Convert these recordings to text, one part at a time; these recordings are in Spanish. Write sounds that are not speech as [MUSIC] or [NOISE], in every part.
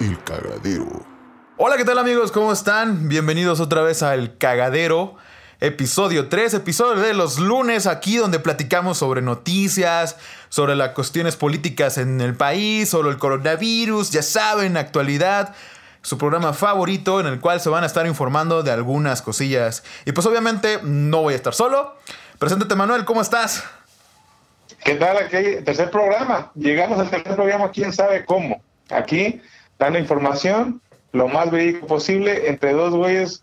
El cagadero. Hola, ¿qué tal amigos? ¿Cómo están? Bienvenidos otra vez a El Cagadero, episodio 3, episodio de los lunes, aquí donde platicamos sobre noticias, sobre las cuestiones políticas en el país, sobre el coronavirus, ya saben, actualidad, su programa favorito en el cual se van a estar informando de algunas cosillas. Y pues obviamente no voy a estar solo. Preséntate Manuel, ¿cómo estás? ¿Qué tal? Aquí, tercer programa. Llegamos al tercer programa, quién sabe cómo. Aquí, dando información lo más verídico posible entre dos güeyes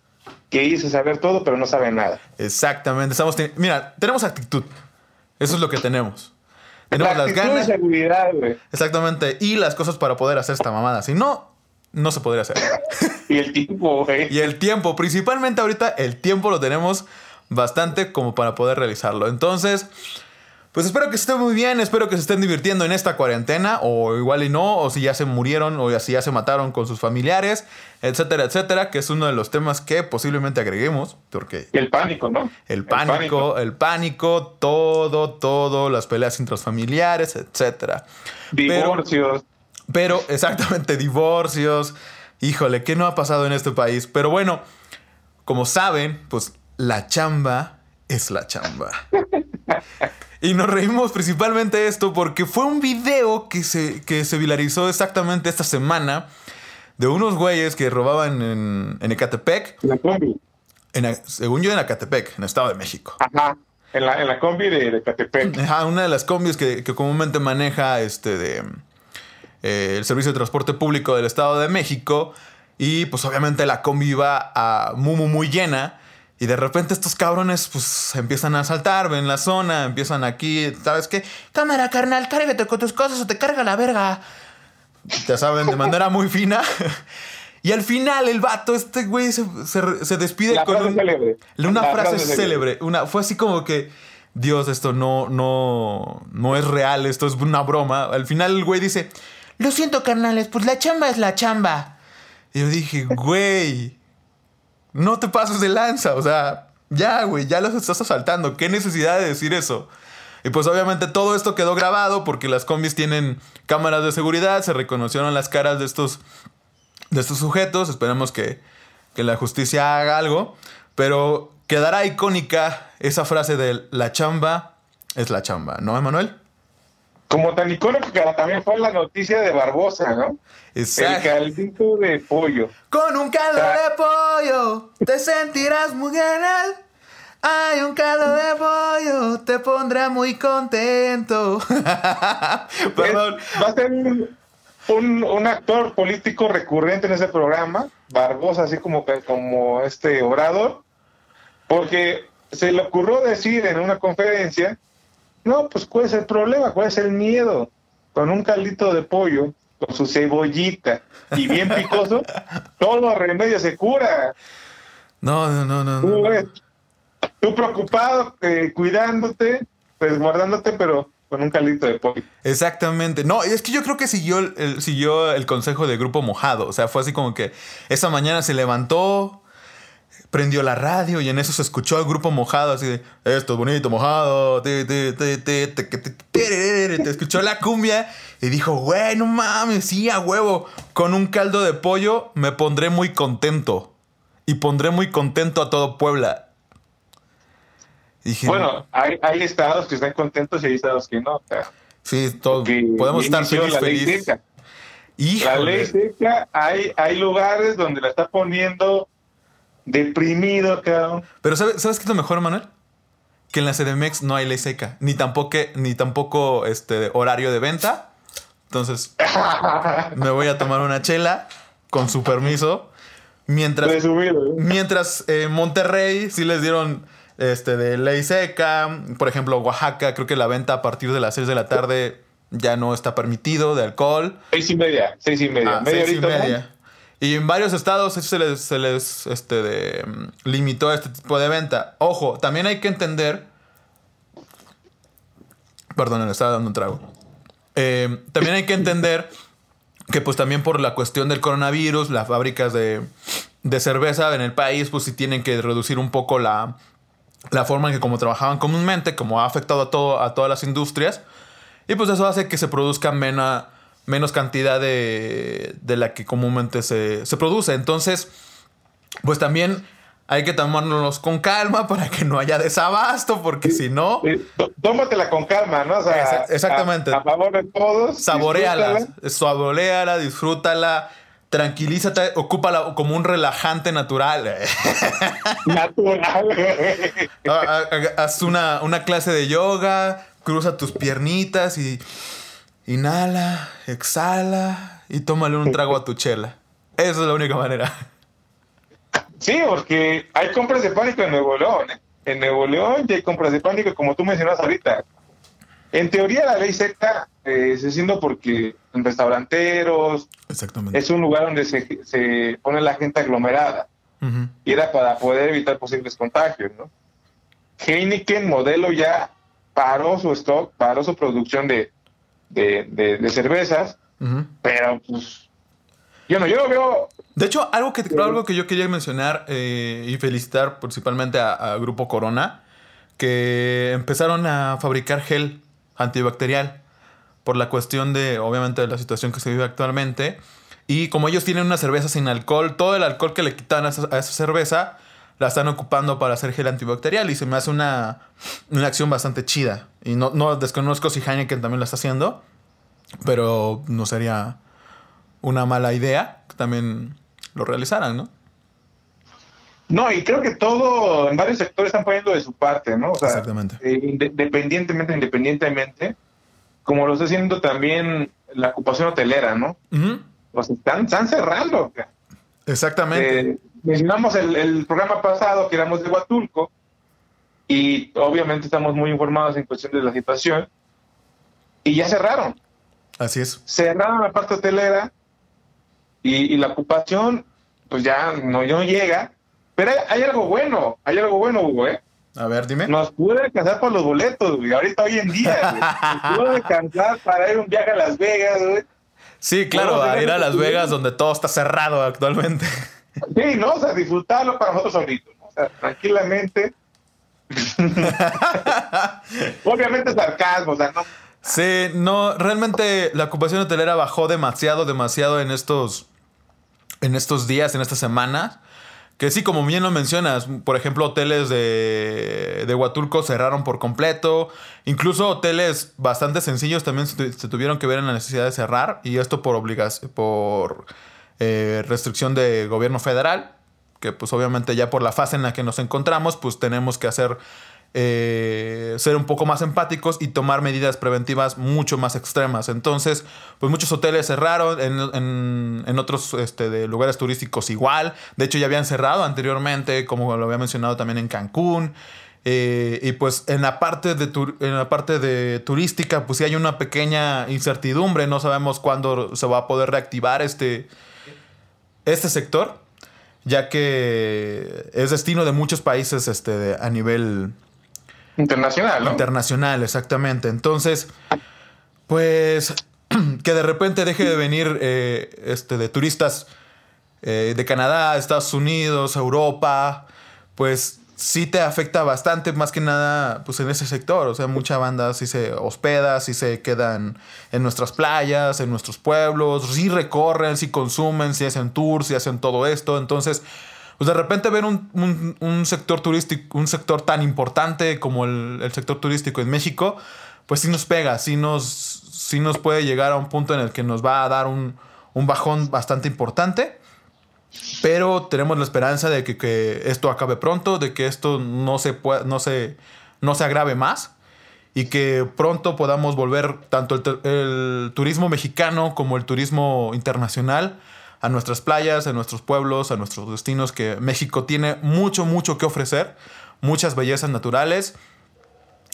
que hice saber todo, pero no saben nada. Exactamente. Estamos ten- Mira, tenemos actitud. Eso es lo que tenemos. Tenemos La las ganas. seguridad, güey. Exactamente. Y las cosas para poder hacer esta mamada. Si no, no se podría hacer. [LAUGHS] Y el tiempo, güey. Y el tiempo, principalmente ahorita, el tiempo lo tenemos bastante como para poder realizarlo. Entonces, pues espero que estén muy bien, espero que se estén divirtiendo en esta cuarentena, o igual y no, o si ya se murieron, o si ya se mataron con sus familiares, etcétera, etcétera, que es uno de los temas que posiblemente agreguemos, porque el pánico, ¿no? el pánico, el pánico, todo, todo, las peleas intrafamiliares, etcétera. Pero- Divorcios. pero exactamente, divorcios. Híjole, ¿qué no ha pasado en este país? Pero bueno, como saben, pues la chamba es la chamba. [LAUGHS] Y nos reímos principalmente de esto porque fue un video que se, que se viralizó exactamente esta semana de unos güeyes que robaban en, en Ecatepec, En la combi. en, según yo en Ecatepec, en el Estado de México. Ajá. En la, en la combi de, de Catepec. Ajá, una de las combis que, que comúnmente maneja este de eh, el Servicio de Transporte Público del Estado de México. Y pues obviamente la combi iba a muy, muy, muy llena. Y de repente estos cabrones pues empiezan a saltar, ven la zona, empiezan aquí, ¿sabes qué? Cámara, carnal, cárgate con tus cosas o te carga la verga. Ya saben, de manera muy fina. Y al final el vato, este güey, se, se- se despide La con frase un- célebre. una La frase, frase célebre. Una, fue así como que, Dios, esto no, no, no es real, esto es una broma. Al final el güey dice, lo siento, carnales, pues la chamba es la chamba. Y yo dije, güey, no te pases de lanza, o sea, ya, güey, ya los estás asaltando. ¿Qué necesidad de decir eso? Y pues obviamente todo esto quedó grabado porque las combis tienen cámaras de seguridad, se reconocieron las caras de estos de estos sujetos. Esperemos que, que la justicia haga algo. Pero quedará icónica esa frase de la chamba es la chamba, ¿no, Emanuel? Como tan icónico que también fue la noticia de Barbosa, ¿no? El caldito de pollo. Con un caldo de pollo te sentirás muy genial. Hay un caldo de pollo, te pondrá muy contento. [LAUGHS] Perdón. Va a ser un, un- actor político recurrente en ese programa, Barbosa, así como, como este Obrador, porque se le ocurrió decir en una conferencia, no, pues cuál es el problema, cuál es el miedo, con un caldito de pollo, con su cebollita y bien picoso, [LAUGHS] todos los remedios se cura. No, no, no, no. Tú, ves, tú preocupado, eh, cuidándote, resguardándote, pero con un caldito de pollo. Exactamente. No, es que yo creo que siguió el, el- siguió el consejo de Grupo Mojado. O sea, fue así como que esa mañana se levantó, prendió la radio y en eso se escuchó al Grupo Mojado así de esto es bonito, mojado. Te, te, te, te, te, te, te, te, te escuchó la cumbia y dijo, güey, no mames, sí, a huevo. Con un caldo de pollo me pondré muy contento. Y pondré muy contento a todo Puebla. Dije, Bueno, hay, hay estados que están contentos y hay estados que no. sí, todo, podemos estar feliz, la ley seca. La ley seca, hay, hay lugares donde la está poniendo deprimido, cabrón. Pero ¿sabes, ¿sabes qué es lo mejor, Manuel? Que en la CDMX no hay ley seca, ni tampoco, ni tampoco este, horario de venta. Entonces, [LAUGHS] me voy a tomar una chela con su permiso. Mientras, Resumido, ¿eh? mientras en Monterrey sí les dieron este, de ley seca. Por ejemplo, Oaxaca, creo que la venta a partir de las 6 de la tarde ya no está permitido de alcohol. Seis y media, seis y media. Ah, media seis y media. Y en varios estados se les, se les este, de, mm, limitó este tipo de venta. Ojo, también hay que entender. Perdón, le estaba dando un trago. Eh, también hay que entender que pues también por la cuestión del coronavirus, las fábricas de, de cerveza en el país pues sí tienen que reducir un poco la, la forma en que como trabajaban comúnmente, como ha afectado a, todo, a todas las industrias. Y pues eso hace que se produzca mena- menos cantidad de, de la que comúnmente se, se produce. Entonces, pues también hay que tomárnoslos con calma [LAUGHS] para que no haya desabasto, porque si no. Tómatela con calma, ¿no? O sea, exactamente. A, favor de todos. Saboreala, saboreala, disfrútala, tranquilízate, ocúpala como un relajante natural. [LAUGHS] Natural. Haz una, una clase de yoga, cruza tus piernitas y inhala, exhala y tómale un trago a tu chela. Esa es la única manera. Sí, porque hay compras de pánico en Nuevo León. ¿eh? En Nuevo León ya hay compras de pánico, como tú mencionas ahorita. En teoría la ley seca eh, se siendo porque en restauranteros Exactamente. es un lugar donde se, se pone la gente aglomerada y era para poder evitar posibles contagios, ¿no? Heineken modelo ya paró su stock, paró su producción de, de, de, cervezas, pero pues yo no, yo lo veo. De hecho, algo que, algo que yo quería mencionar eh, y felicitar principalmente a, Grupo Corona, que empezaron a fabricar gel antibacterial por la cuestión de, obviamente, de la situación que se vive actualmente. Y como ellos tienen una cerveza sin alcohol, todo el alcohol que le quitan a esa, cerveza la están ocupando para hacer gel antibacterial y se me hace una, una acción bastante chida. Y no, no desconozco si Heineken también la está haciendo, pero no sería una mala idea que también lo realizaran, ¿no? No, y creo que todo, en varios sectores están poniendo de su parte, ¿no? O sea, Exactamente. Eh, independientemente, independientemente, como lo está haciendo también la ocupación hotelera, ¿no? O sea, están, están cerrando. Exactamente. Eh, mencionamos el, el, programa pasado que éramos de Huatulco y obviamente estamos muy informados en cuestión de la situación y ya cerraron. Así es. Cerraron la parte hotelera y, la ocupación, pues ya no, no llega. Pero hay, algo bueno, hay algo bueno, Hugo, ¿eh? A ver, dime. Nos pudo alcanzar por los boletos, güey, ahorita hoy en día, güey. Nos pudo [LAUGHS] alcanzar para ir un viaje a Las Vegas, güey. Sí, claro, a ir a Las Vegas donde todo está cerrado actualmente. Sí, ¿no? O sea, disfrutarlo para nosotros ahorita, ¿no? O sea, tranquilamente. [LAUGHS] Obviamente sarcasmo, o sea, no. Sí, no, realmente la ocupación hotelera bajó demasiado, demasiado en estos en estos días, en estas semanas. Que sí, como bien lo mencionas, por ejemplo, hoteles de, de Huatulco cerraron por completo. Incluso hoteles bastante sencillos también se, tuvieron que ver en la necesidad de cerrar. Y esto por obligación, por eh, restricción de gobierno federal. Que pues obviamente ya por la fase en la que nos encontramos, pues tenemos que hacer eh, ser un poco más empáticos y tomar medidas preventivas mucho más extremas. Entonces, pues muchos hoteles cerraron, en, otros este, lugares turísticos igual. De hecho, ya habían cerrado anteriormente, como lo había mencionado también en Cancún. Eh, y pues en la parte de en la parte de turística, pues sí hay una pequeña incertidumbre. No sabemos cuándo se va a poder reactivar este, este sector, ya que es destino de muchos países este, a nivel Internacional, ¿no? Internacional, exactamente. Entonces, pues [CLEARS THROAT] que de repente deje de venir eh, este, de turistas eh, de Canadá, Estados Unidos, Europa, pues sí te afecta bastante, más que nada, pues en ese sector. O sea, mucha banda sí se hospeda, sí se quedan en nuestras playas, en nuestros pueblos, sí recorren, sí consumen, sí hacen tours, sí hacen todo esto. Entonces, pues de repente ver un, sector turístico, un sector tan importante como el, sector turístico en México, pues sí nos pega, sí nos, nos puede llegar a un punto en el que nos va a dar un, bajón bastante importante. Pero tenemos la esperanza de que, esto acabe pronto, de que esto no se, no se, no se agrave más y que pronto podamos volver tanto el turismo mexicano como el turismo internacional a nuestras playas, a nuestros pueblos, a nuestros destinos, que México tiene mucho, mucho que ofrecer, muchas bellezas naturales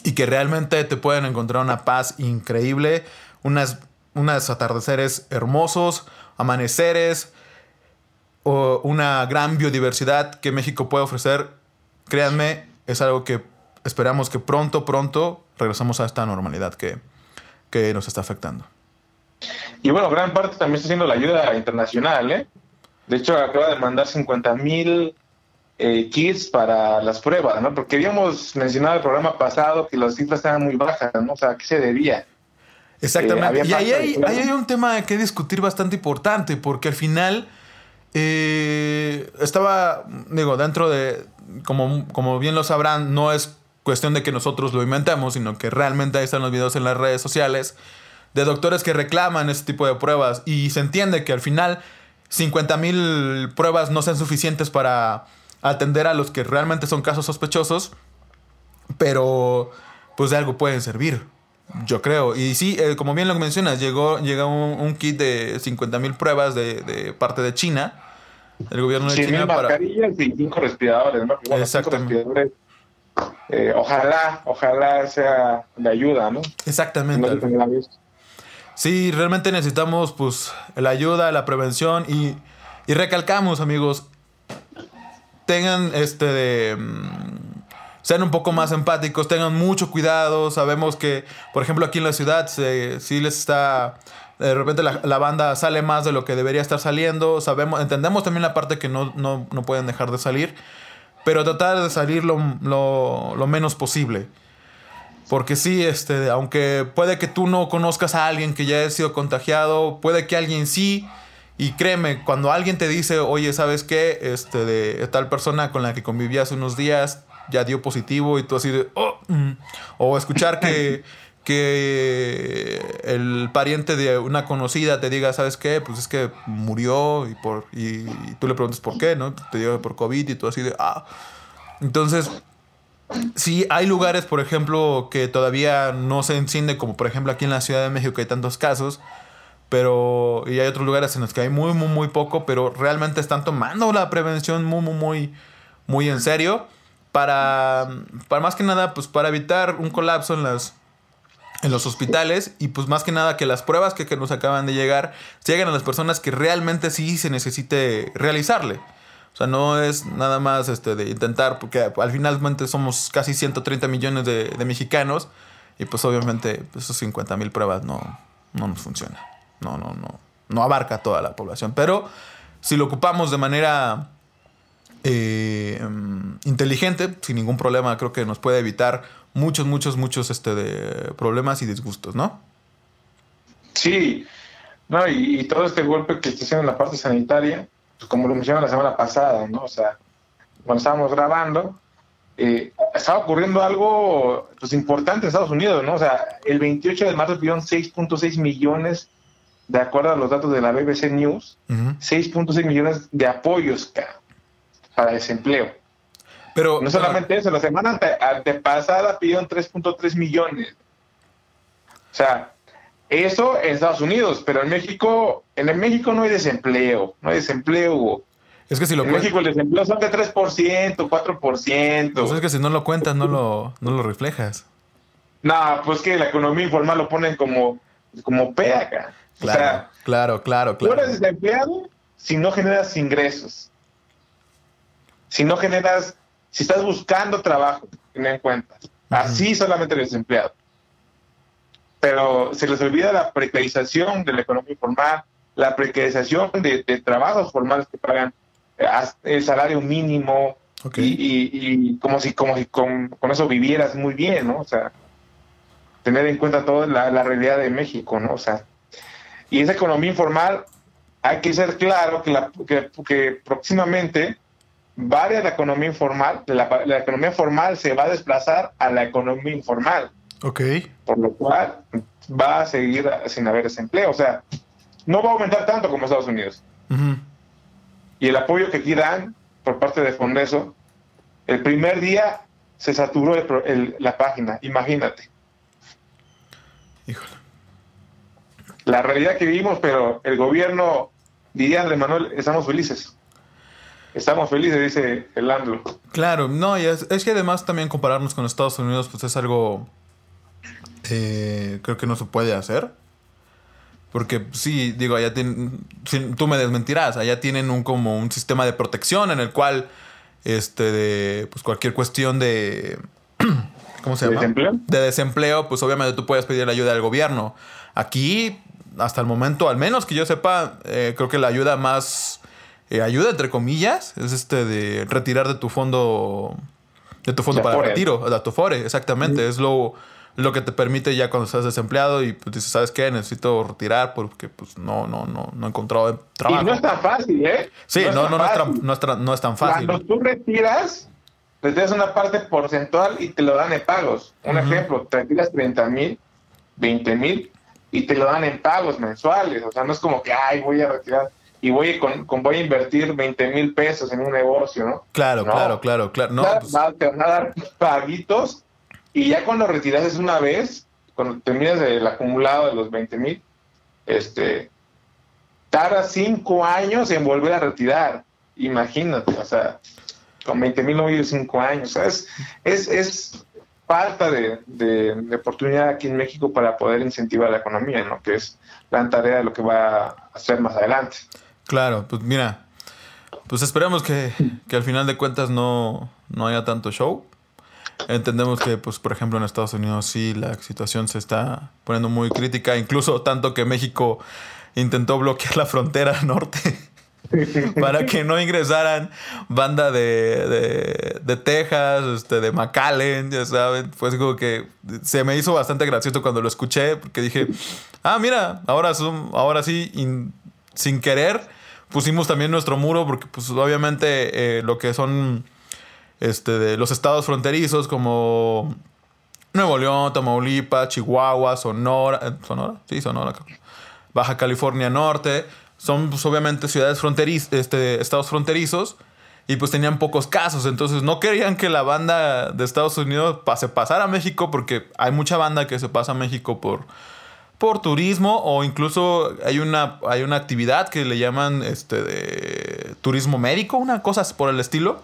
y que realmente te pueden encontrar una paz increíble, unas, unos atardeceres hermosos, amaneceres, o una gran biodiversidad que México puede ofrecer. Créanme, es algo que esperamos que pronto, pronto regresemos a esta normalidad que, que nos está afectando. Y bueno, gran parte también está haciendo la ayuda internacional, ¿eh? De hecho, acaba de mandar 50 mil eh, kits para las pruebas, ¿no? Porque habíamos mencionado el programa pasado que las cifras estaban muy bajas, ¿no? O sea, ¿a qué se debía? Exactamente. Eh, y hay, ahí hay un tema que discutir bastante importante, porque al final eh, estaba, digo, dentro de, como, como bien lo sabrán, no es cuestión de que nosotros lo inventemos, sino que realmente ahí están los videos en las redes sociales de doctores que reclaman ese tipo de pruebas. Y se entiende que al final 50 mil pruebas no sean suficientes para atender a los que realmente son casos sospechosos, pero pues de algo pueden servir, yo creo. Y sí, eh, como bien lo mencionas, llegó, llega un, un kit de 50 mil pruebas de, de parte de China, del gobierno de 100 China, para... mascarillas y cinco respiradores, ¿no? Bueno, cinco Exactamente. respiradores. Eh, ojalá, ojalá sea de ayuda, ¿no? Exactamente. No. Sí, realmente necesitamos pues la ayuda, la prevención y, y recalcamos amigos, tengan este de... sean un poco más empáticos, tengan mucho cuidado, sabemos que por ejemplo aquí en la ciudad se, sí les está... De repente la, la banda sale más de lo que debería estar saliendo, sabemos, entendemos también la parte que no, no, no pueden dejar de salir, pero tratar de salir lo, lo, lo menos posible. Porque sí, este, aunque puede que tú no conozcas a alguien que ya haya sido contagiado, puede que alguien sí. Y créeme, cuando alguien te dice, oye, ¿sabes qué? Este, de tal persona con la que conviví hace unos días ya dio positivo y tú así de, oh, mm". o escuchar que, [LAUGHS] que el pariente de una conocida te diga, ¿sabes qué? Pues es que murió y, por, y, y tú le preguntas por qué, ¿no? Te dio por COVID y tú así de, ah. Entonces, Sí, hay lugares, por ejemplo, que todavía no se enciende, como por ejemplo aquí en la Ciudad de México que hay tantos casos, pero y hay otros lugares en los que hay muy, muy, muy poco, pero realmente están tomando la prevención muy, muy, muy, muy en serio para, para más que nada, pues para evitar un colapso en las en los hospitales y pues más que nada que las pruebas que, nos acaban de llegar lleguen a las personas que realmente sí se necesite realizarle. O sea, no es nada más este, de intentar, porque al finalmente somos casi 130 millones de, de mexicanos y pues obviamente pues, esos 50 mil pruebas no, no nos funciona. No, no, no. No abarca toda la población. Pero si lo ocupamos de manera eh, mm, inteligente, sin ningún problema, creo que nos puede evitar muchos, muchos, muchos este, de problemas y disgustos, ¿no? Sí, no, y, y todo este golpe que está haciendo en la parte sanitaria, pues como lo mencioné la semana pasada, ¿no? O sea, cuando estábamos grabando, eh, estaba ocurriendo algo pues, importante en Estados Unidos, ¿no? O sea, el 28 de marzo pidieron 6.6 millones, de acuerdo a los datos de la BBC News, Ujú. 6.6 millones de apoyos ca, para desempleo. Pero No solamente eso, la semana ante- antepasada pidieron 3.3 millones. O sea, eso en Estados Unidos, pero en México, en el México no hay desempleo, no hay desempleo. Hugo. es que si lo En México el desempleo son de 3%, 4%. pues es que si no lo cuentas, no lo, no lo reflejas. No, pues que la economía informal lo ponen como, como pea acá. Claro, O sea, claro, claro, tú claro. eres desempleado si no generas ingresos. Si no generas, si estás buscando trabajo, ten en cuenta. Así solamente eres desempleado. Pero se les olvida la precarización de la economía informal, la precarización de, de trabajos formales que pagan eh, el salario mínimo y- y como si, como si con, con eso vivieras muy bien, ¿no? O sea, tener en cuenta toda la, la realidad de México, ¿no? O sea, y esa economía informal, hay que ser claro que, la, que, que próximamente varia la economía informal, la, la economía formal se va a desplazar a la economía informal, Ok. por lo cual va a seguir sin haber desempleo. O sea, no va a aumentar tanto como Estados Unidos. Y el apoyo que aquí dan por parte de Fondeso, el primer día se saturó el el- la página, imagínate. Híjole. La realidad que vivimos, pero el gobierno, diría Andrés Manuel, estamos felices. Estamos felices, dice el AMLO. Claro, no, y es, es que además también compararnos con Estados Unidos, pues es algo. eh, creo que no se puede hacer. Porque sí, digo, allá tienen. tú me desmentirás, allá tienen un como un sistema de protección en el cual. Este, de. Pues cualquier cuestión de. [CLEARS THROAT] ¿Cómo se ¿De llama? desempleo? De desempleo, pues obviamente tú puedes pedir la ayuda del gobierno. Aquí, hasta el momento, al menos que yo sepa, eh, creo que la ayuda más. Eh, ayuda entre comillas es este de retirar de tu fondo de tu fondo para Afore. retiro de tu Afore, exactamente es lo lo que te permite ya cuando estás desempleado y pues dices, ¿sabes qué? Necesito retirar porque pues no, no, no, no he encontrado trabajo. Y no es tan fácil, ¿eh? Sí, no, no, no, es, tan, no, es, no es tan fácil. Cuando tú retiras, retiras una parte porcentual y te lo dan en pagos. Un ejemplo, te retiras 30 mil, 20 mil y te lo dan en pagos mensuales. O sea, no es como que, ay, voy a retirar y voy, con, con voy a invertir 20 mil pesos en un negocio, ¿no? Claro, claro, claro, claro. No, pues Te van a dar [LAUGHS] paguitos y ya cuando retiras es una vez, cuando terminas el acumulado de los 20 mil, este, tarda cinco años en volver a retirar. Imagínate, o sea, con 20 mil no vives cinco años. O es, es, falta de, de, oportunidad aquí en México para poder incentivar la economía, ¿no? Que es la tarea de lo que va a hacer más adelante. Claro, pues mira, pues esperamos que, que al final de cuentas no, no haya tanto show Entendemos que, pues, por ejemplo, en Estados Unidos sí la situación se está poniendo muy crítica, incluso tanto que México intentó bloquear la frontera [LAUGHS] norte [LAUGHS] para que no ingresaran banda de, de, Texas, este, de McAllen, ya saben. Pues como que se me hizo bastante gracioso cuando lo escuché, porque dije, ah, mira, ahora, son, ahora sí, sin querer, pusimos también nuestro muro, porque pues obviamente eh, lo que son este, de los estados fronterizos como Nuevo León, Tamaulipas, Chihuahua, Sonora, eh, Sonora, sí, Sonora, Baja California Norte, son pues, obviamente ciudades fronterizas, este, estados fronterizos y pues tenían pocos casos, entonces no querían que la banda de Estados Unidos pase pasara a México porque hay mucha banda que se pasa a México por por turismo o incluso hay una, hay una actividad que le llaman este de turismo médico, una cosa por el estilo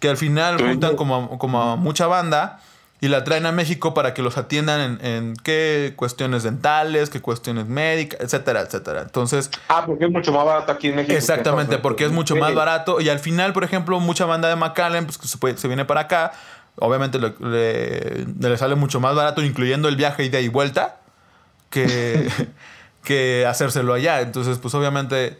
que al final juntan como, como mucha banda y la traen a México para que los atiendan en, qué cuestiones dentales, qué cuestiones médicas, etcétera, etcétera. Entonces... Ah, porque es mucho más barato aquí en México. Exactamente, porque es mucho más barato y al final, por ejemplo, mucha banda de McAllen, pues que se, se viene para acá, obviamente le, le, sale mucho más barato, incluyendo el viaje ida y vuelta, que, [LAUGHS] que hacérselo allá. Entonces, pues obviamente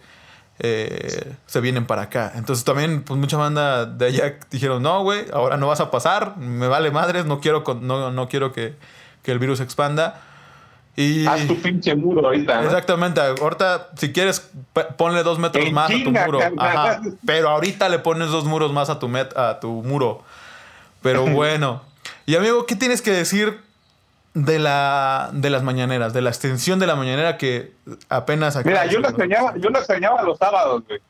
eh, se vienen para acá. Entonces también, pues mucha banda de allá dijeron, no, güey, ahora no vas a pasar, me vale madres, no quiero, no, no quiero que, el virus expanda. Y... Haz tu pinche muro ahorita. Exactamente. Ahorita, si quieres, ponle dos metros más a tu muro. Pero ahorita le pones dos muros más a tu, met a tu muro. Pero [LAUGHS] bueno. y amigo, ¿qué tienes que decir de la de las mañaneras, de la extensión de la mañanera que apenas Mira, yo lo extrañaba, yo lo extrañaba los sábados, güey.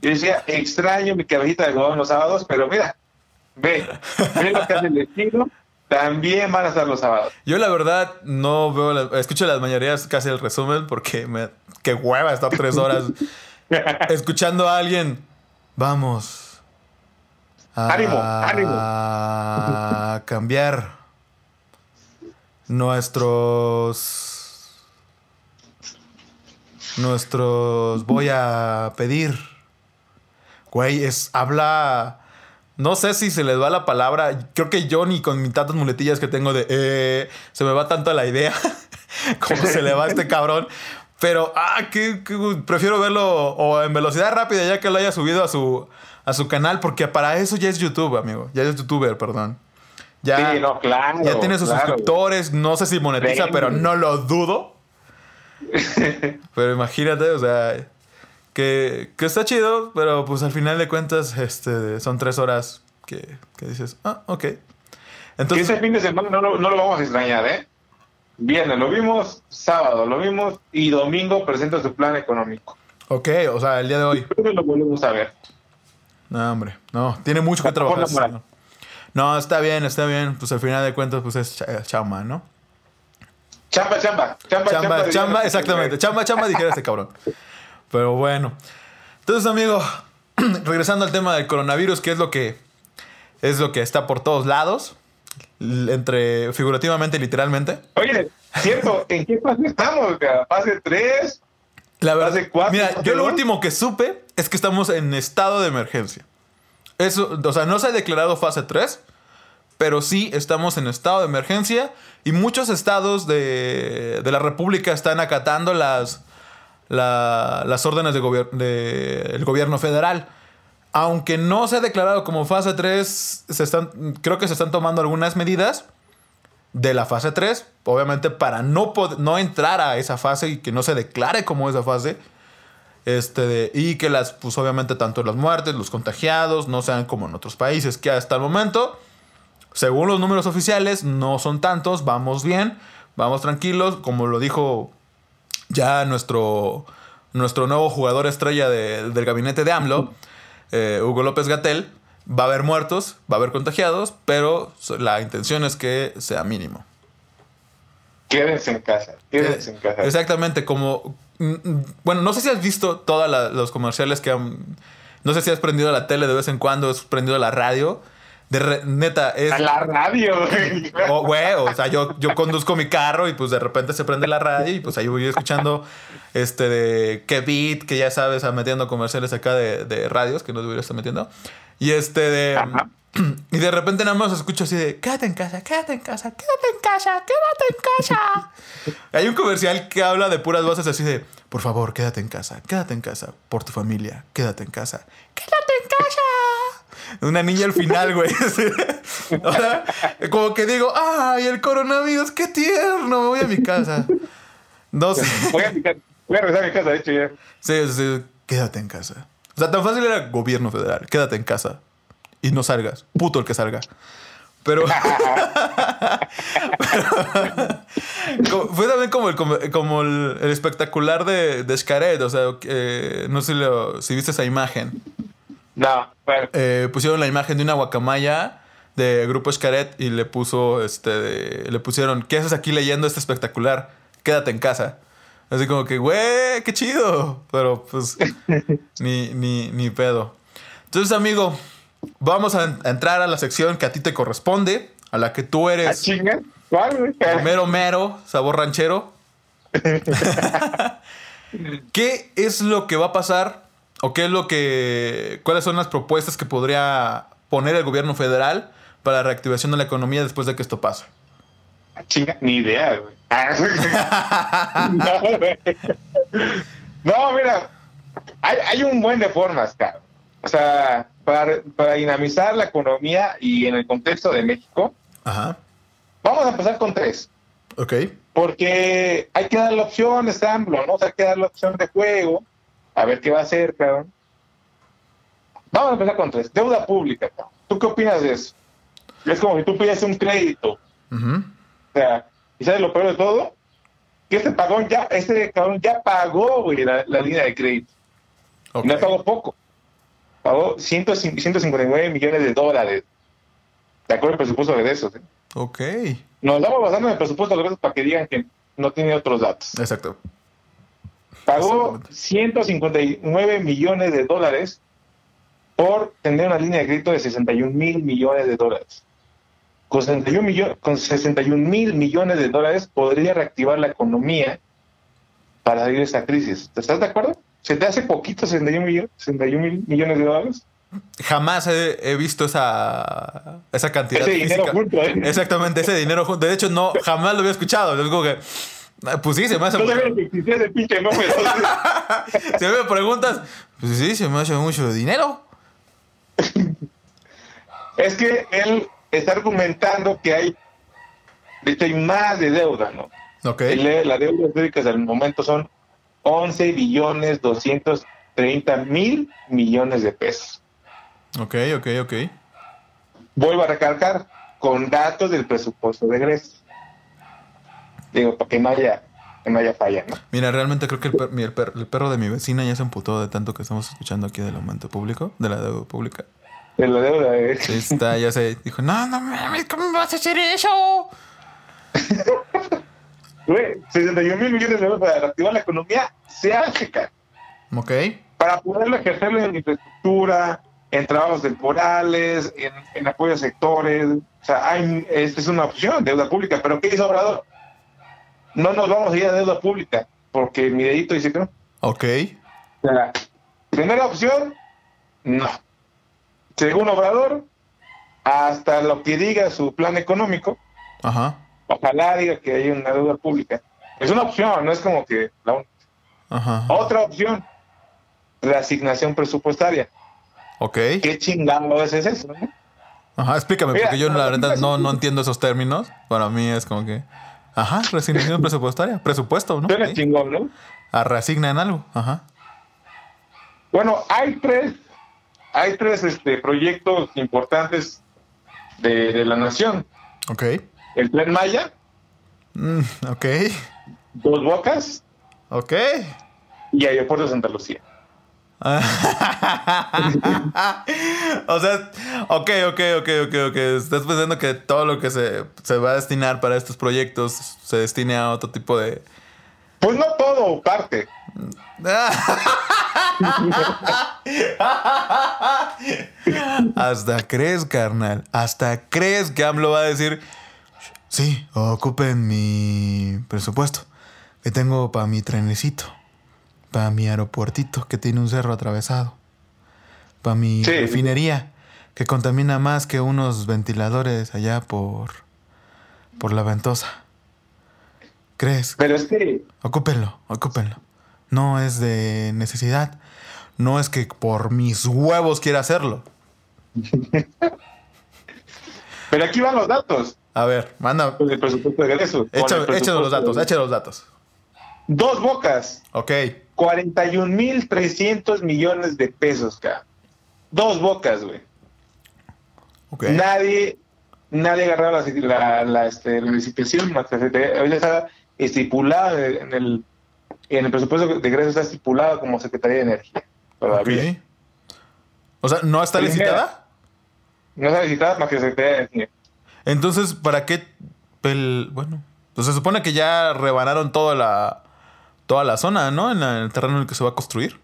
Yo decía, extraño mi cabecita de huevón los sábados, pero mira, ve, ve lo que hace el destino, también van a estar los sábados. Yo la verdad no veo, escucho las mañaneras casi el resumen porque me, qué hueva estar tres horas [LAUGHS] escuchando a alguien. Vamos. ánimo, ánimo. A cambiar nuestros nuestros voy a pedir. Güey es habla no sé si se les va la palabra creo que yo ni con mis tantas muletillas que tengo de eh, se me va tanto la idea [LAUGHS] como se le va a este [LAUGHS] cabrón pero ah que, prefiero verlo o en velocidad rápida ya que lo haya subido a su a su canal porque para eso ya es YouTube amigo ya es youtuber perdón ya, ya tiene sus suscriptores, no sé si monetiza, pero no lo dudo. [LAUGHS] pero imagínate, o sea, que, que, está chido, pero pues al final de cuentas este, son tres horas que, que dices, ah, ok. Entonces, ese fin de semana no, no, lo vamos a extrañar, ¿eh? Viernes lo vimos, sábado lo vimos y domingo presenta su plan económico. Ok, o sea, el día de hoy. lo volvemos a ver. No, hombre, no, tiene mucho que trabajar. No, está bien, está bien. Pues al final de cuentas, pues es chamba, ¿no? Chamba, chamba. Chamba, chamba. Chamba, exactamente. Chamba, chamba, dijera este cabrón. Pero bueno. Entonces, amigo, [CLEARS THROAT] regresando al tema del coronavirus, que es lo que es lo que está por todos lados, entre figurativamente y literalmente. Oye, cierto, ¿en qué fase estamos? ¿Fase 3? La verdad, ¿Fase 4? Mira, yo lo último que supe es que estamos en estado de emergencia. Eso, o sea, no se ha declarado fase 3, pero sí estamos en estado de emergencia y muchos estados de, la República están acatando las, las órdenes del de gobierno federal. Aunque no se ha declarado como fase 3, se están, creo que se están tomando algunas medidas. de la fase 3, obviamente para no, no entrar a esa fase y que no se declare como esa fase. Este, y que las, pues obviamente tanto las muertes, los contagiados, no sean como en otros países, que hasta el momento, según los números oficiales, no son tantos, vamos bien, vamos tranquilos, como lo dijo ya nuestro, nuestro nuevo jugador estrella del gabinete de AMLO, eh, Hugo López Gatel, va a haber muertos, va a haber contagiados, pero la intención es que sea mínimo. Quédense en casa, quédense en casa. Exactamente, como... Mm, mm, bueno, no sé si has visto todos los comerciales que han... No sé si has prendido la tele de vez en cuando, has prendido la radio. De neta, es. A la radio, [LAUGHS] güey. Oh, güey, o sea, yo, yo conduzco mi carro y pues de repente se prende la radio y pues ahí voy escuchando este de qué beat, que ya sabes, metiendo comerciales acá de, de radios que no debería estar metiendo. Y este de. [CLEARS THROAT] Y de repente nada más escucho así de quédate en casa, quédate en casa, quédate en casa, quédate en casa. [LAUGHS] Hay un comercial que habla de puras voces así de por favor, quédate en casa, quédate en casa, por tu familia, quédate en casa, quédate en casa. Una niña al final, güey. [LAUGHS] Como que digo, ay, el coronavirus, qué tierno, me voy a mi casa. No sé. [LAUGHS] Voy a, voy a regresar a mi casa, de hecho, ya. Sí, sí, quédate en casa. O sea, tan fácil era gobierno federal. Quédate en casa y no salgas. Puto el que salga. Pero, [LAUGHS] fue también como el, como el, espectacular de, de Xcaret. O sea, no sé si, viste esa imagen. No, bueno. Eh, pusieron la imagen de una guacamaya de Grupo Xcaret y le puso, este, le pusieron, ¿qué haces aquí leyendo este espectacular? Quédate en casa. Así como que, güey, qué chido. Pero pues, [LAUGHS] ni, ni, ni pedo. Entonces, amigo, vamos a, entrar a la sección que a ti te corresponde, a la que tú eres. chinga? ¿Cuál, Mero, mero, sabor ranchero. [LAUGHS] ¿Qué es lo que va a pasar? ¿O qué es lo que. ¿Cuáles son las propuestas que podría poner el gobierno federal para la reactivación de la economía después de que esto pase? Chinga, ni idea, güey. [LAUGHS] [LAUGHS] no, mira, hay, un buen de formas, claro. O sea, para, dinamizar la economía y en el contexto de México, vamos a empezar con tres. Ok. Porque hay que dar la opción, AMLO, ¿no? O sea, hay que dar la opción de juego, a ver qué va a hacer, cabrón. Vamos a empezar con tres. Deuda pública, cabrón. ¿Tú qué opinas de eso? Es como si tú pides un crédito. O sea, ¿Y sabes lo peor de todo? Que este pagón ya, este cabrón ya pagó, güey, la, línea de crédito. no pagó poco. Pagó 159 millones de dólares. De acuerdo al presupuesto de eso. ¿sí? Ok. Nos damos basando en el presupuesto de regresos para que digan que no tiene otros datos. Exacto. Pagó 159 millones de dólares por tener una línea de crédito de 61 mil millones de dólares con 61, con 61 mil millones de dólares podría reactivar la economía para salir de esa crisis. ¿Estás de acuerdo? ¿Se te hace poquito 61 mil millones de dólares? Jamás he, visto esa, esa cantidad. Ese dinero junto, ¿eh? Exactamente, ese dinero junto. De hecho, no, jamás lo había escuchado. Es como que. Pues sí, se me hace. No que existía ese pinche nombre. [LAUGHS] si me preguntas, pues sí, se me hace mucho dinero. es que él está argumentando que hay, de hecho, hay más de deuda, ¿no? Ok. La deuda hasta el momento son 11 billones 230 mil millones de pesos. Ok, ok, ok. Vuelvo a recalcar con datos del presupuesto de Grecia. Digo, para que no haya, que no haya falla, ¿no? Mira, realmente creo que el, el, perro de mi vecina ya se emputó de tanto que estamos escuchando aquí del aumento público, de la deuda pública de la deuda. Eh. Sí, está, ya se dijo, no, no mames, ¿cómo me vas a hacer eso? [LAUGHS] Güey, 61 mil millones de euros para reactivar la economía se hace, cara. Ok. Para poderlo ejercerlo en infraestructura, en trabajos temporales, en, en apoyo a sectores. O sea, hay, es, es una opción, deuda pública. Pero ¿qué hizo Obrador? No nos vamos a ir a deuda pública, porque mi dedito dice que no. Ok. O sea, primera opción, no según Obrador, hasta lo que diga su plan económico, Ajá. Ojalá diga que hay una deuda pública. Es una opción, no es como que la Ajá. Otra opción, la asignación presupuestaria. Ok. ¿Qué chingado es eso? Ajá, explícame, Mira, porque yo la la verdad no, no entiendo esos términos. Para mí es como que. Ajá, resignación presupuestaria. Presupuesto, ¿no? Suena chingón, ¿no? A reasigna en algo. Ajá. Bueno, hay tres, hay tres este, proyectos importantes de, de la nación. Ok. El Tren Maya, Mm, ok. Dos Bocas Ok. y Aeropuerto de Santa Lucía. [LAUGHS] o sea, ok, ok, ok, ok, ok. Estás pensando que todo lo que se, se va a destinar para estos proyectos se destine a otro tipo de. Pues no todo, parte. [LAUGHS] Hasta crees, carnal. Hasta crees que AMLO va a decir. Sí, ocupen mi presupuesto que tengo para mi trenecito, para mi aeropuertito que tiene un cerro atravesado, para mi Sí. refinería que contamina más que unos ventiladores allá por por la ventosa. ¿Crees? Pero es que Ocúpenlo, ocúpenlo. No es de necesidad. No es que por mis huevos quiera hacerlo. [LAUGHS] Pero aquí van los datos A ver, manda. del presupuesto de egreso. Con el Échame, échame los presupuesto datos, échame los datos. Dos bocas, Ok. 41.300 millones de pesos, cara. Dos bocas, güey. Ok. Nadie, nadie agarraba la, la, la, este, la licitación, ahorita está estipulada en el, en el presupuesto de egreso está estipulado como Secretaría de Energía. Todavía. O sea, ¿no está Primera. licitada? No está licitada más que Secretaría de Energía. Entonces, ¿para qué? pel- Bueno, pues se supone que ya rebanaron toda la, toda la zona, ¿no? En, el terreno en el que se va a construir.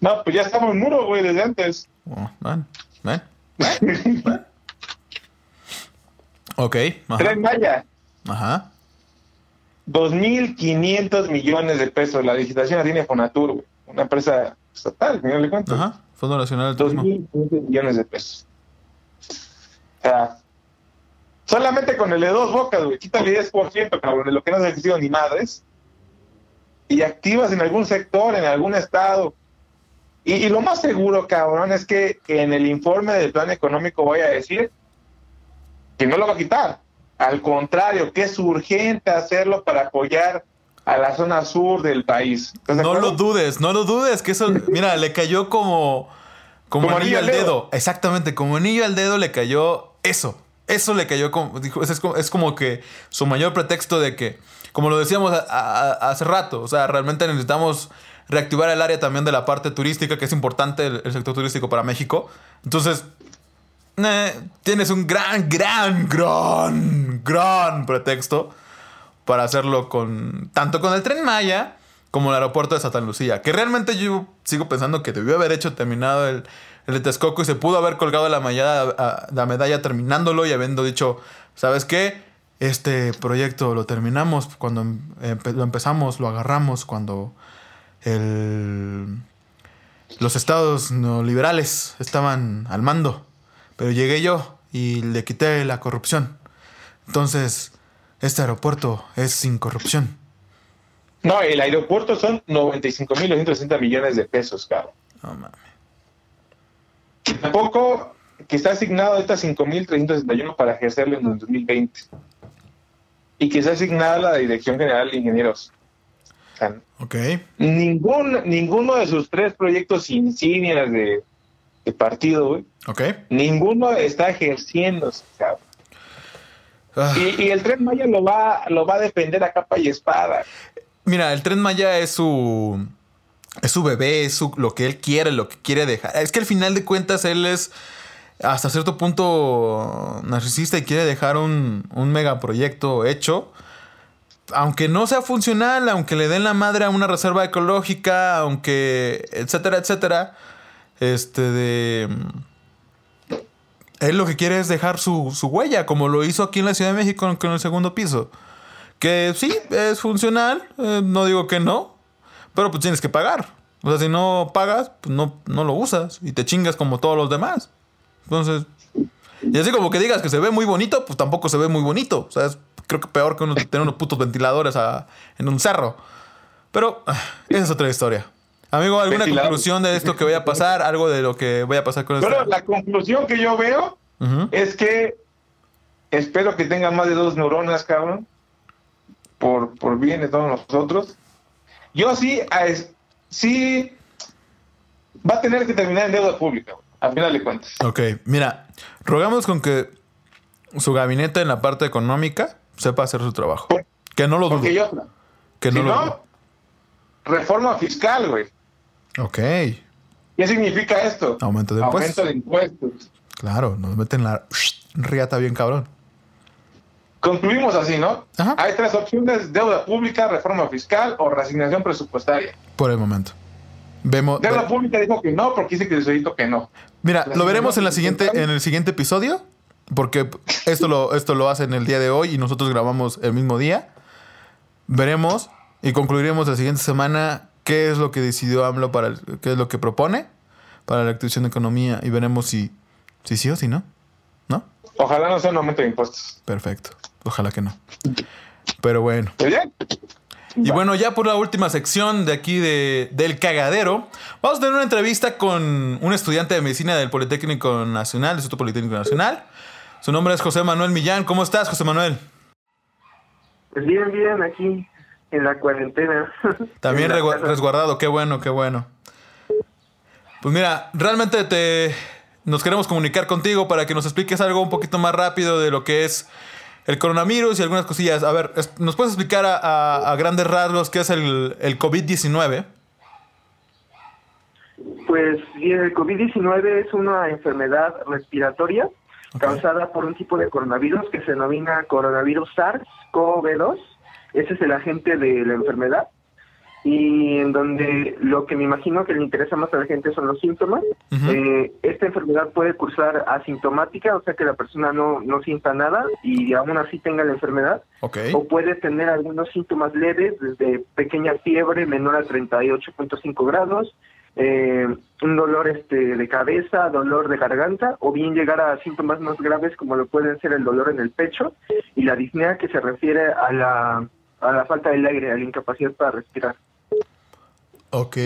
No, pues ya estamos en muro, güey, desde antes. Oh, ven, ven. Ok. Ajá. Tren Maya, Ajá. 2.500 millones de pesos. La licitación la tiene Fonatur, güey. Una empresa estatal, al final de cuentas. Ajá. Fondo Nacional del Turismo. 2.500 millones de pesos. O sea, solamente con el de dos bocas, güey, quítale 10%, cabrón, de lo que no se ha ni madres, y activas en algún sector, en algún estado. Y, y lo más seguro, cabrón, es que en el informe del plan económico vaya a decir que no lo va a quitar. Al contrario, que es urgente hacerlo para apoyar a la zona sur del país. ¿Estás de No lo dudes, no lo dudes, que eso, [LAUGHS] mira, le cayó como, como, Como anillo al dedo. Exactamente, como anillo al dedo le cayó eso. Eso le cayó como, dijo, es, como, es como que su mayor pretexto de que, como lo decíamos hace rato, o sea, realmente necesitamos reactivar el área también de la parte turística, que es importante el, sector turístico para México. Entonces, tienes un gran, gran, gran, gran pretexto para hacerlo con tanto con el tren Maya como el aeropuerto de Santa Lucía. Que realmente yo sigo pensando que debió haber hecho terminado el, el de Texcoco y se pudo haber colgado la, mallada- a- la medalla terminándolo y habiendo dicho, ¿sabes qué? Este proyecto lo terminamos cuando empe- lo empezamos, lo agarramos cuando el, los estados neoliberales estaban al mando. Pero llegué yo y le quité la corrupción. Entonces, este aeropuerto es sin corrupción. No, el aeropuerto son 95.260 millones de pesos, cabrón. No mames. Tampoco que está asignado ahorita 5.361 para ejercerlo en el 2020. Y que está asignada la Dirección General de Ingenieros. O sea, ningún, ninguno de sus tres proyectos insignias de, de partido, güey, Ok. ninguno está ejerciéndose, cabrón. Ah, Y, y el Tren Maya lo va, lo va a defender a capa y espada. Mira, el tren Maya es su. Es su bebé, es su, lo que él quiere, lo que quiere dejar. Es que al final de cuentas él es hasta cierto punto narcisista y quiere dejar un, un megaproyecto hecho. Aunque no sea funcional, aunque le den la madre a una reserva ecológica, aunque. etcétera, etcétera. Este de. Él lo que quiere es dejar su, su huella, como lo hizo aquí en la Ciudad de México con el segundo piso. Que sí, es funcional, eh, no digo que no, pero pues tienes que pagar. O sea, si no pagas, pues no, no lo usas y te chingas como todos los demás. Entonces, y así como que digas que se ve muy bonito, pues tampoco se ve muy bonito. O sea, es creo que peor que uno- tener unos putos ventiladores a- en un cerro. Pero ah, esa es otra historia. Amigo, ¿alguna conclusión de esto que vaya a pasar? ¿Algo de lo que vaya a pasar con esto? Pero la conclusión que yo veo es que espero que tengan más de dos neuronas, cabrón, por, por bien de todos nosotros. Yo sí, a es- sí, va a tener que terminar en deuda pública, al final de cuentas. Ok, mira, rogamos con que su gabinete en la parte económica sepa hacer su trabajo. Por- Que no lo dudo. Yo, Que no si lo no, dudo. reforma fiscal, güey. Ok, ¿Qué significa esto? Aumento de Aumento impuestos. de impuestos. claro, nos meten la riata bien cabrón. Concluimos así, ¿no? Ajá. Hay tres opciones, deuda pública, reforma fiscal o resignación presupuestaria. Por el momento. Vemos. Deuda ve- pública dijo que no porque dice que solito que no. Mira, la lo veremos en la siguiente siguiente, en el siguiente episodio. Porque esto lo, esto lo hacen el día de hoy y nosotros grabamos el mismo día. Veremos y concluiremos la siguiente semana qué es lo que decidió AMLO para el- qué es lo que propone para la activación de economía y veremos si, si sí o si no. ¿No? Ojalá no sea un aumento de impuestos. Perfecto. Ojalá que no. Pero bueno. Y bueno, ya por la última sección de aquí de, del cagadero, vamos a tener una entrevista con un estudiante de medicina del Politécnico Nacional, del Instituto Politécnico Nacional. Su nombre es José Manuel Millán. ¿Cómo estás, José Manuel? Pues bien, bien, aquí en la cuarentena. [LAUGHS] También la resguardado, qué bueno, qué bueno. Pues mira, realmente te nos queremos comunicar contigo para que nos expliques algo un poquito más rápido de lo que es el coronavirus y algunas cosillas. A ver, ¿nos puedes explicar a, a- a grandes rasgos qué es el, el COVID-19? Pues el COVID-19 es una enfermedad respiratoria causada por un tipo de coronavirus que se denomina coronavirus SARS-CoV-2. Ese es el agente de la enfermedad. Y en donde lo que me imagino que le interesa más a la gente son los síntomas. Eh, esta enfermedad puede cursar asintomática, o sea que la persona no, no sienta nada y aún así tenga la enfermedad. O puede tener algunos síntomas leves, desde pequeña fiebre menor a 38.5 grados, eh, un dolor este, de cabeza, dolor de garganta, o bien llegar a síntomas más graves como lo pueden ser el dolor en el pecho y la disnea que se refiere a la, a la falta del aire, a la incapacidad para respirar. Ok.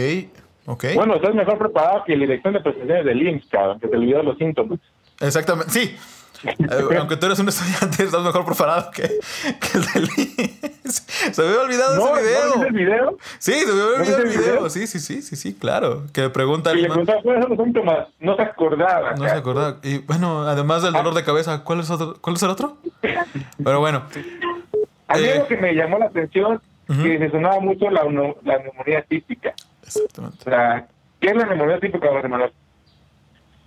Ok. Bueno, estás mejor preparado que la dirección de prestaciones del IMSS, cabrón, que te olvidó los síntomas. Exactamente. Sí. Eh, [LAUGHS] aunque tú eres un estudiante, estás mejor preparado que, que el del IMSS. Se me había olvidado ¿No, ese video. ¿no el video? Sí, se me había olvidado viste el el video. Sí, sí, sí, sí, sí, claro. Que pregunta Y le preguntaba cuáles son los síntomas. No se acordaba. No se acordaba. Y bueno, además del dolor de cabeza, ¿cuál es, otro, ¿cuál es el otro? [LAUGHS] Pero bueno. A mí Eh. lo que me llamó la atención Ujú. que se sonaba mucho la, la neumonía típica. Exactamente. O sea, ¿qué es la neumonía típica, José Manuel?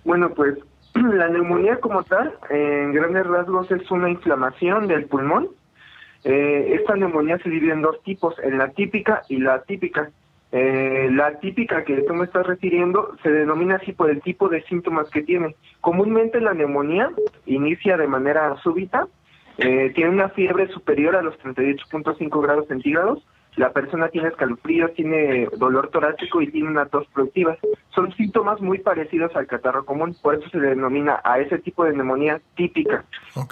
Bueno, pues [CLEARS THROAT] la neumonía como tal, en grandes rasgos, es una inflamación del pulmón. Eh, esta neumonía se divide en dos tipos, en la típica y la atípica. Eh, la típica que tú me estás refiriendo se denomina así por el tipo de síntomas que tiene. Comúnmente la neumonía inicia de manera súbita, eh, tiene una fiebre superior a los 38.5 grados centígrados, la persona tiene escalofríos, tiene dolor torácico y tiene una tos productiva. Son síntomas muy parecidos al catarro común, por eso se le denomina a ese tipo de neumonía típica.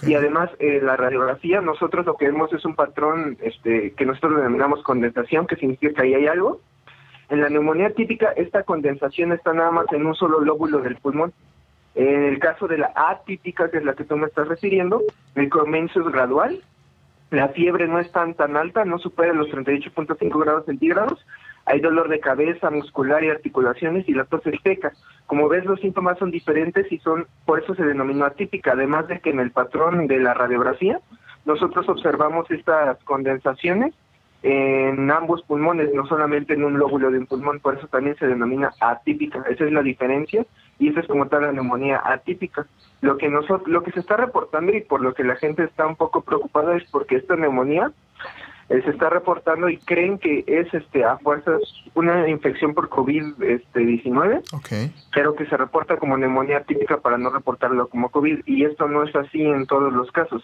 Y además, eh, la radiografía, nosotros lo que vemos es un patrón este, que nosotros denominamos condensación, que significa que ahí hay algo. En la neumonía típica, esta condensación está nada más en un solo lóbulo del pulmón. En el caso de la atípica, que es la que tú me estás refiriendo, el comienzo es gradual, la fiebre no es tan tan alta, no supera los 38.5 grados centígrados, hay dolor de cabeza, muscular y articulaciones y la tos es seca. Como ves, los síntomas son diferentes y son, por eso se denominó atípica, además de que en el patrón de la radiografía nosotros observamos estas condensaciones en ambos pulmones, no solamente en un lóbulo de un pulmón, por eso también se denomina atípica. Esa es la diferencia y esa es como tal la neumonía atípica. Lo que nosotros, lo que se está reportando y por lo que la gente está un poco preocupada es porque esta neumonía eh, se está reportando y creen que es este a fuerzas una infección por COVID este 19 Ok. pero que se reporta como neumonía típica para no reportarlo como COVID y esto no es así en todos los casos.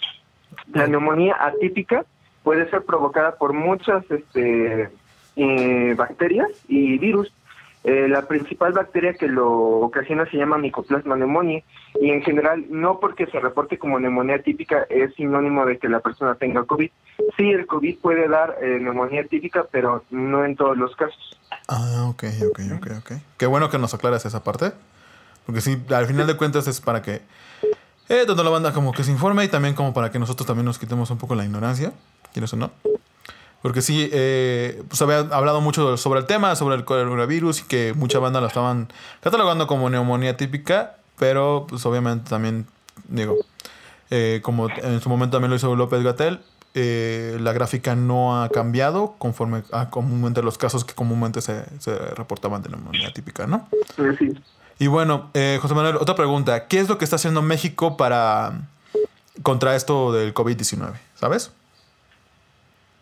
La neumonía atípica puede ser provocada por muchas este, eh, bacterias y virus Eh, la principal bacteria que lo ocasiona se llama Mycoplasma pneumoniae y en general no porque se reporte como neumonía típica es sinónimo de que la persona tenga COVID. Sí, el COVID puede dar eh, neumonía típica, pero no en todos los casos. Ah, ok, ok, ok, ok. Qué bueno que nos aclaras esa parte. Porque sí, al final de cuentas es para que eh, toda la banda como que se informe y también como para que nosotros también nos quitemos un poco la ignorancia, ¿quieres o no? Porque sí, eh, pues había hablado mucho sobre el tema, sobre el coronavirus y que mucha banda lo estaban catalogando como neumonía típica, pero pues obviamente también, digo, eh, como en su momento también lo hizo López Gatel, eh, la gráfica no ha cambiado conforme a comúnmente los casos que comúnmente se, se reportaban de neumonía típica, ¿no? Sí. Y bueno, eh, José Manuel, otra pregunta. ¿Qué es lo que está haciendo México para contra esto del COVID-19? ¿Sabes?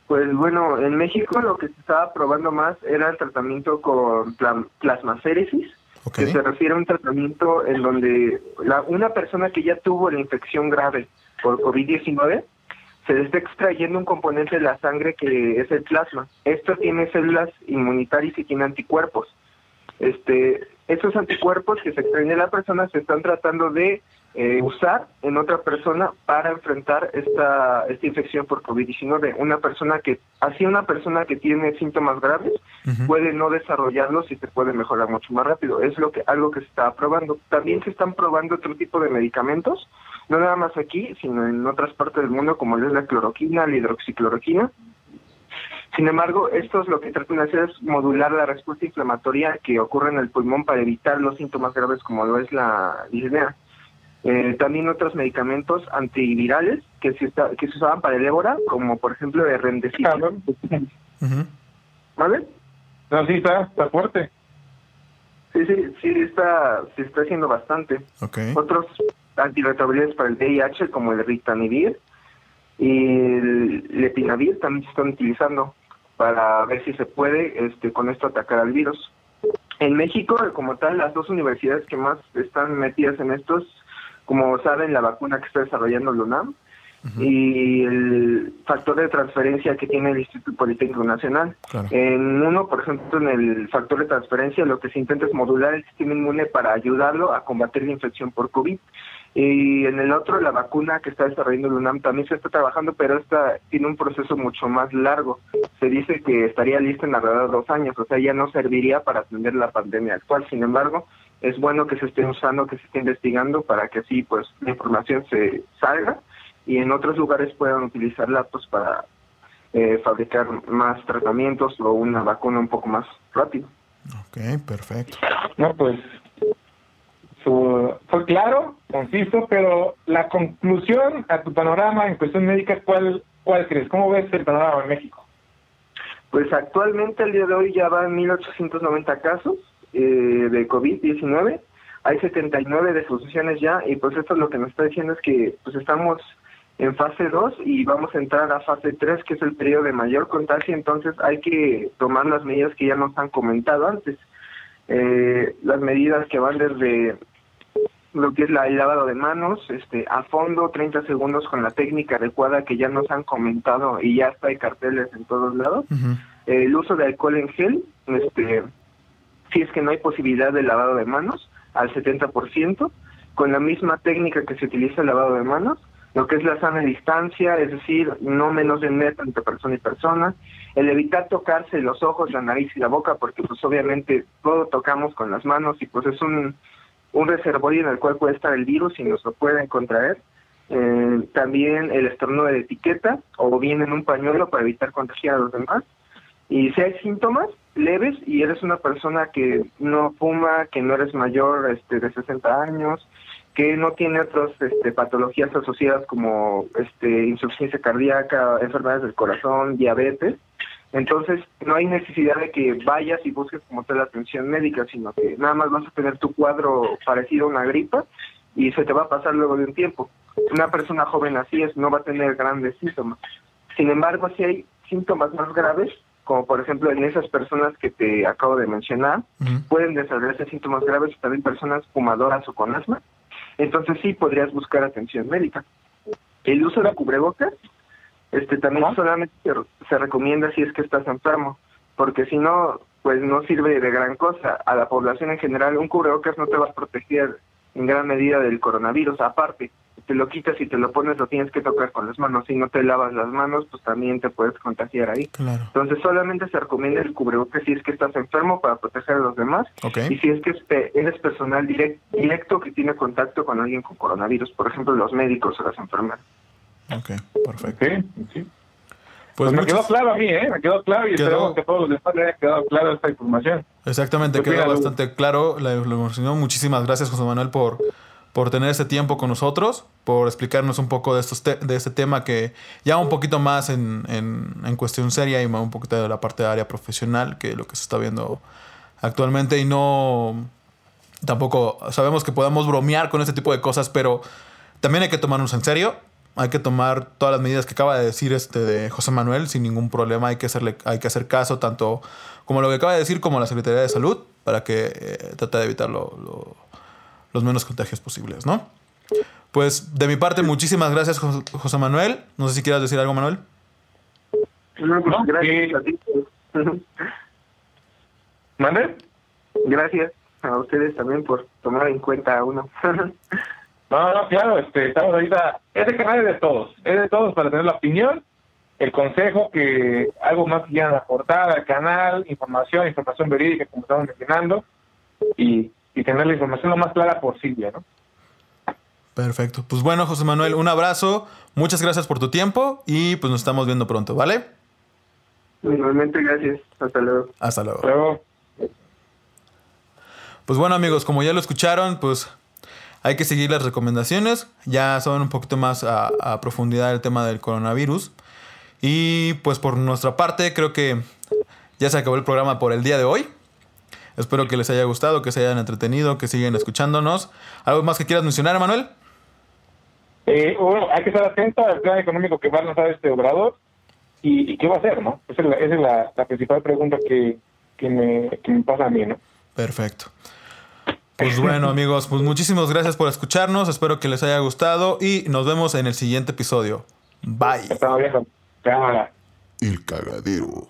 Pues bueno, en México lo que se estaba probando más era el tratamiento con plasmaféresis, que se refiere a un tratamiento en donde la, una persona que ya tuvo la infección grave por COVID-19 se le está extrayendo un componente de la sangre que es el plasma. Esto tiene células inmunitarias y tiene anticuerpos. Este, esos anticuerpos que se extraen de la persona se están tratando de eh, usar en otra persona para enfrentar esta, esta infección por COVID-19. Una persona que, así una persona que tiene síntomas graves, puede no desarrollarlos y se puede mejorar mucho más rápido. Es lo que, algo que se está probando. También se están probando otro tipo de medicamentos, no nada más aquí, sino en otras partes del mundo, como es la cloroquina, la hidroxicloroquina, sin embargo, estos lo que tratan de hacer es modular la respuesta inflamatoria que ocurre en el pulmón para evitar los síntomas graves como lo es la disnea. Eh, también otros medicamentos antivirales que se, que se usaban para el ébola, como por ejemplo el remdesivir. ¿Vale? No, sí, está, está fuerte. Sí, sí, sí, está, se está haciendo bastante. Otros antirretrovirales para el VIH, como el ritanivir y el lepinavir, también se están utilizando para ver si se puede este, con esto atacar al virus. En México, como tal, las dos universidades que más están metidas en estos, como saben, la vacuna que está desarrollando el UNAM y el factor de transferencia que tiene el Instituto Politécnico Nacional. En uno, por ejemplo, en el factor de transferencia, lo que se intenta es modular el sistema inmune para ayudarlo a combatir la infección por COVID. Y en el otro, la vacuna que está desarrollando el UNAM también se está trabajando, pero esta tiene un proceso mucho más largo. Se dice que estaría lista en alrededor de dos años, o sea, ya no serviría para atender la pandemia actual. Sin embargo, es bueno que se esté usando, que se esté investigando para que así, pues, la información se salga y en otros lugares puedan utilizarla, pues, para eh, fabricar más tratamientos o una vacuna un poco más rápido. Ok, perfecto. No, pues fue claro, conciso, pero la conclusión a tu panorama en cuestión médica, ¿cuál, cuál crees? ¿Cómo ves el panorama en México? Pues actualmente, el día de hoy, ya van 1.890 casos eh, de COVID-19. Hay 79 defunciones ya, y pues esto lo que nos está diciendo es que pues estamos en fase 2 y vamos a entrar a fase 3, que es el periodo de mayor contagio, entonces hay que tomar las medidas que ya nos han comentado antes. Eh, las medidas que van desde lo que es la, el lavado de manos, este, a fondo, 30 segundos con la técnica adecuada que ya nos han comentado y ya está hay carteles en todos lados. el uso de alcohol en gel, este, si es que no hay posibilidad de lavado de manos, al 70%, con la misma técnica que se utiliza el lavado de manos, lo que es la sana distancia, es decir, no menos de un metro entre persona y persona, el evitar tocarse los ojos, la nariz y la boca, porque pues obviamente todo tocamos con las manos y pues es un un reservorio en el cual puede estar el virus y nos lo pueden contraer. Eh, también el estornudo de etiqueta o bien en un pañuelo para evitar contagiar a los demás. Y si hay síntomas leves y eres una persona que no fuma, que no eres mayor este, de 60 años, que no tiene otras este, patologías asociadas como este, insuficiencia cardíaca, enfermedades del corazón, diabetes, entonces, no hay necesidad de que vayas y busques como tal atención médica, sino que nada más vas a tener tu cuadro parecido a una gripa y se te va a pasar luego de un tiempo. Una persona joven así es, no va a tener grandes síntomas. Sin embargo, si hay síntomas más graves, como por ejemplo en esas personas que te acabo de mencionar, pueden desarrollarse síntomas graves también personas fumadoras o con asma. Entonces sí podrías buscar atención médica. El uso de cubrebocas este también solamente se, recomienda si es que estás enfermo, porque si no, pues no sirve de gran cosa. A la población en general, un cubrebocas no te va a proteger en gran medida del coronavirus. Aparte, te lo quitas y te lo pones, lo tienes que tocar con las manos. Si no te lavas las manos, pues también te puedes contagiar ahí. Claro. Entonces, solamente se recomienda el cubrebocas si es que estás enfermo para proteger a los demás. Ok. Y si es que este- eres personal direct- directo que tiene contacto con alguien con coronavirus, por ejemplo, los médicos o las enfermeras. Ok, perfecto. Sí, sí. Pues Pues me quedó claro a mí, ¿eh? Me quedó claro y Quedó- esperemos que a todos los demás les haya quedado claro esta información. Exactamente, ¿Qué quedó bastante claro la información. Muchísimas gracias, José Manuel, por, por tener este tiempo con nosotros, por explicarnos un poco de, estos de este tema que ya un poquito más en, en, en cuestión seria y más un poquito de la parte de área profesional que lo que se está viendo actualmente y no tampoco sabemos que podamos bromear con este tipo de cosas, pero también hay que tomarnos en serio. Hay que tomar todas las medidas que acaba de decir este de José Manuel sin ningún problema. Hay que hacerle, hay que hacer caso tanto como lo que acaba de decir como la Secretaría de Salud para que eh, trate de evitar lo- lo- los menos contagios posibles, ¿no? Pues de mi parte, muchísimas gracias, Jos- José Manuel. No sé si quieras decir algo, Manuel. No, pues No, gracias a ti. [LAUGHS] ¿Mande? Gracias a ustedes también por tomar en cuenta a uno. [LAUGHS] No, no, claro, este, estamos ahorita, este canal es de todos, es de todos para tener la opinión, el consejo, que algo más quieran aportar al canal, información, información verídica, como estamos mencionando, y, y tener la información lo más clara posible, ¿no? Perfecto. Pues bueno, José Manuel, un abrazo. Muchas gracias por tu tiempo y pues nos estamos viendo pronto, ¿vale? Igualmente, gracias. Hasta luego. Hasta luego. Luego, Pues bueno amigos, como ya lo escucharon, pues hay que seguir las recomendaciones. Ya saben un poquito más a, a profundidad el tema del coronavirus. Y pues por nuestra parte creo que ya se acabó el programa por el día de hoy. Espero que les haya gustado, que se hayan entretenido, que sigan escuchándonos. ¿Algo más que quieras mencionar, Manuel? eh, bueno, hay que estar atento al plan económico que va a lanzar este obrador y, y qué va a hacer, ¿no? Esa es la, esa es la, la principal pregunta que, que, me, que me pasa a mí, ¿no? Perfecto. Pues bueno [LAUGHS] amigos, pues muchísimas gracias por escucharnos. Espero que les haya gustado y nos vemos en el siguiente episodio. Bye. Estamos viendo. Cámara. El cagadero.